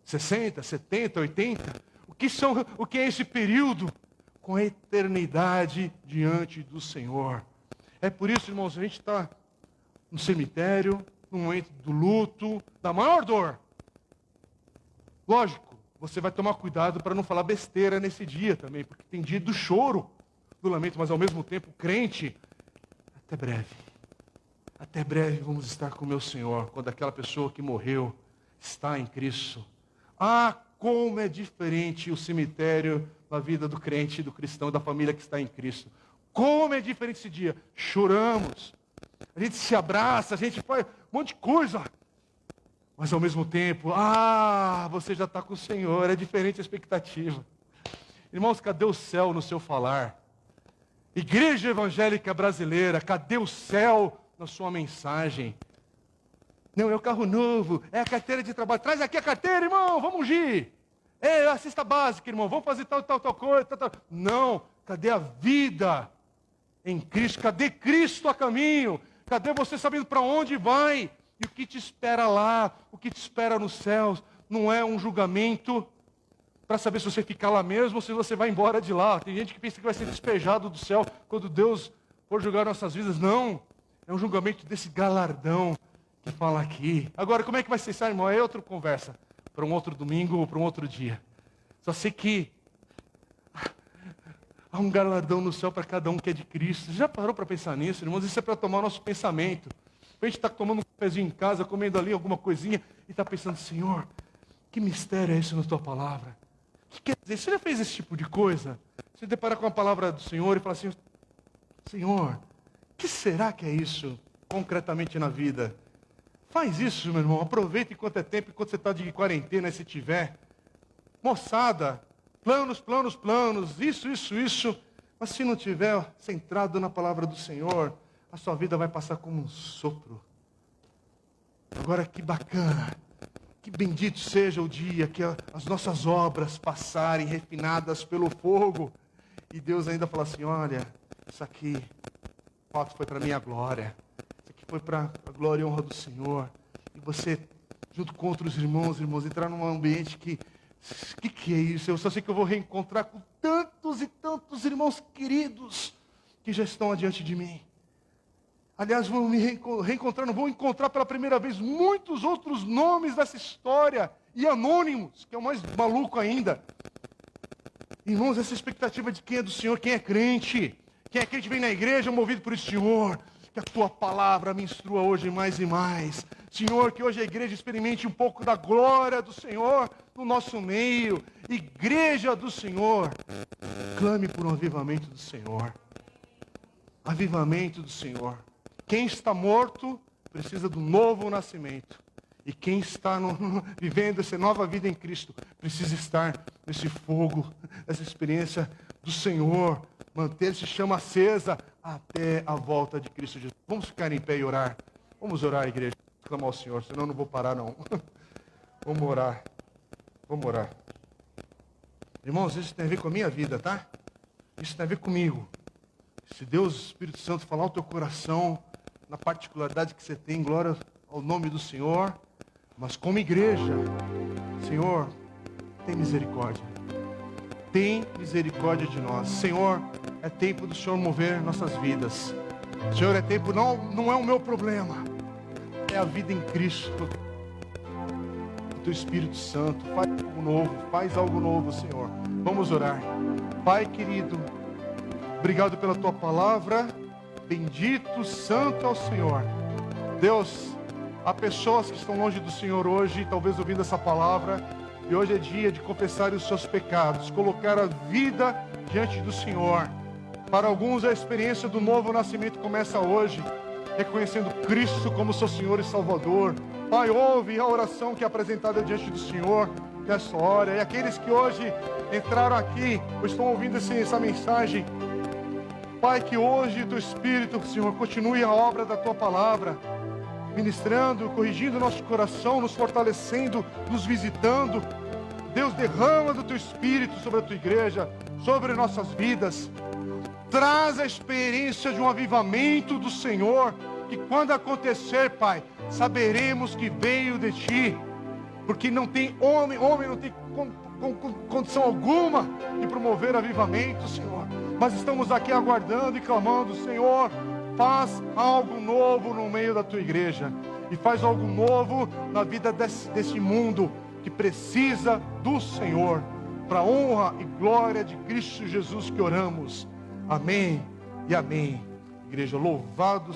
60, 70, 80, o que são, o que é esse período com a eternidade diante do Senhor? É por isso, irmãos, a gente está no cemitério, no momento do luto, da maior dor. Lógico, você vai tomar cuidado para não falar besteira nesse dia também, porque tem dia do choro, do lamento, mas ao mesmo tempo, crente, até breve. Até breve vamos estar com meu Senhor, quando aquela pessoa que morreu está em Cristo. Ah, como é diferente o cemitério na vida do crente, do cristão, da família que está em Cristo. Como é diferente esse dia. Choramos, a gente se abraça, a gente faz um monte de coisa. Mas ao mesmo tempo, ah, você já está com o Senhor, é diferente a expectativa. Irmãos, cadê o céu no seu falar? Igreja evangélica brasileira, cadê o céu na sua mensagem? Não, é o carro novo, é a carteira de trabalho. Traz aqui a carteira, irmão, vamos ungir. É a básica, irmão, vamos fazer tal, tal, tal coisa. Tal, tal. Não, cadê a vida em Cristo? Cadê Cristo a caminho? Cadê você sabendo para onde vai? E o que te espera lá, o que te espera nos céus, não é um julgamento para saber se você ficar lá mesmo ou se você vai embora de lá. Tem gente que pensa que vai ser despejado do céu quando Deus for julgar nossas vidas. Não. É um julgamento desse galardão que fala aqui. Agora, como é que vai ser isso, irmão? É outra conversa. Para um outro domingo ou para um outro dia. Só sei que há um galardão no céu para cada um que é de Cristo. Você já parou para pensar nisso, irmãos? Isso é para tomar nosso pensamento. A gente está tomando um cafezinho em casa, comendo ali alguma coisinha e está pensando, Senhor, que mistério é esse na tua palavra? O que quer dizer? Você já fez esse tipo de coisa? Você deparar com a palavra do Senhor e falar assim: Senhor, o que será que é isso concretamente na vida? Faz isso, meu irmão. Aproveita enquanto é tempo, enquanto você está de quarentena, se tiver. Moçada, planos, planos, planos, isso, isso, isso. Mas se não tiver centrado na palavra do Senhor, a sua vida vai passar como um sopro. Agora que bacana que bendito seja o dia que as nossas obras passarem refinadas pelo fogo. E Deus ainda fala assim: olha, isso aqui, fato foi para a minha glória. Isso aqui foi para a glória e honra do Senhor. E você, junto com outros irmãos, irmãos, entrar num ambiente que. O que, que é isso? Eu só sei que eu vou reencontrar com tantos e tantos irmãos queridos que já estão adiante de mim. Aliás, vão me reencontrar, vão encontrar pela primeira vez muitos outros nomes dessa história e anônimos, que é o mais maluco ainda. Irmãos, essa expectativa de quem é do Senhor, quem é crente, quem é crente vem na igreja movido por esse Senhor, que a tua palavra me instrua hoje mais e mais. Senhor, que hoje a igreja experimente um pouco da glória do Senhor no nosso meio. Igreja do Senhor, clame por um avivamento do Senhor. Avivamento do Senhor. Quem está morto precisa do novo nascimento. E quem está no, vivendo essa nova vida em Cristo precisa estar nesse fogo, nessa experiência do Senhor, manter-se chama acesa até a volta de Cristo Jesus. Vamos ficar em pé e orar. Vamos orar, igreja. Clamar ao Senhor, senão eu não vou parar, não. Vamos orar. Vamos orar. Irmãos, isso tem a ver com a minha vida, tá? Isso tem a ver comigo. Se Deus, Espírito Santo, falar o teu coração, na particularidade que você tem, glória ao nome do Senhor, mas como igreja, Senhor, tem misericórdia. Tem misericórdia de nós. Senhor, é tempo do Senhor mover nossas vidas. Senhor, é tempo, não, não é o meu problema, é a vida em Cristo. O teu Espírito Santo, faz algo novo, faz algo novo, Senhor. Vamos orar. Pai querido, obrigado pela tua palavra. Bendito, santo é o Senhor. Deus, há pessoas que estão longe do Senhor hoje, talvez ouvindo essa palavra, e hoje é dia de confessar os seus pecados, colocar a vida diante do Senhor. Para alguns, a experiência do novo nascimento começa hoje, reconhecendo Cristo como seu Senhor e Salvador. Pai, ouve a oração que é apresentada diante do Senhor nessa hora. E aqueles que hoje entraram aqui, ou estão ouvindo essa mensagem, Pai, que hoje teu Espírito, Senhor, continue a obra da tua palavra, ministrando, corrigindo nosso coração, nos fortalecendo, nos visitando. Deus, derrama do teu Espírito sobre a tua igreja, sobre nossas vidas. Traz a experiência de um avivamento do Senhor, que quando acontecer, Pai, saberemos que veio de ti, porque não tem homem, homem não tem condição alguma de promover avivamento, Senhor mas estamos aqui aguardando e clamando, Senhor, faz algo novo no meio da tua igreja e faz algo novo na vida desse, desse mundo que precisa do Senhor, para honra e glória de Cristo Jesus que oramos. Amém e amém. Igreja, louvado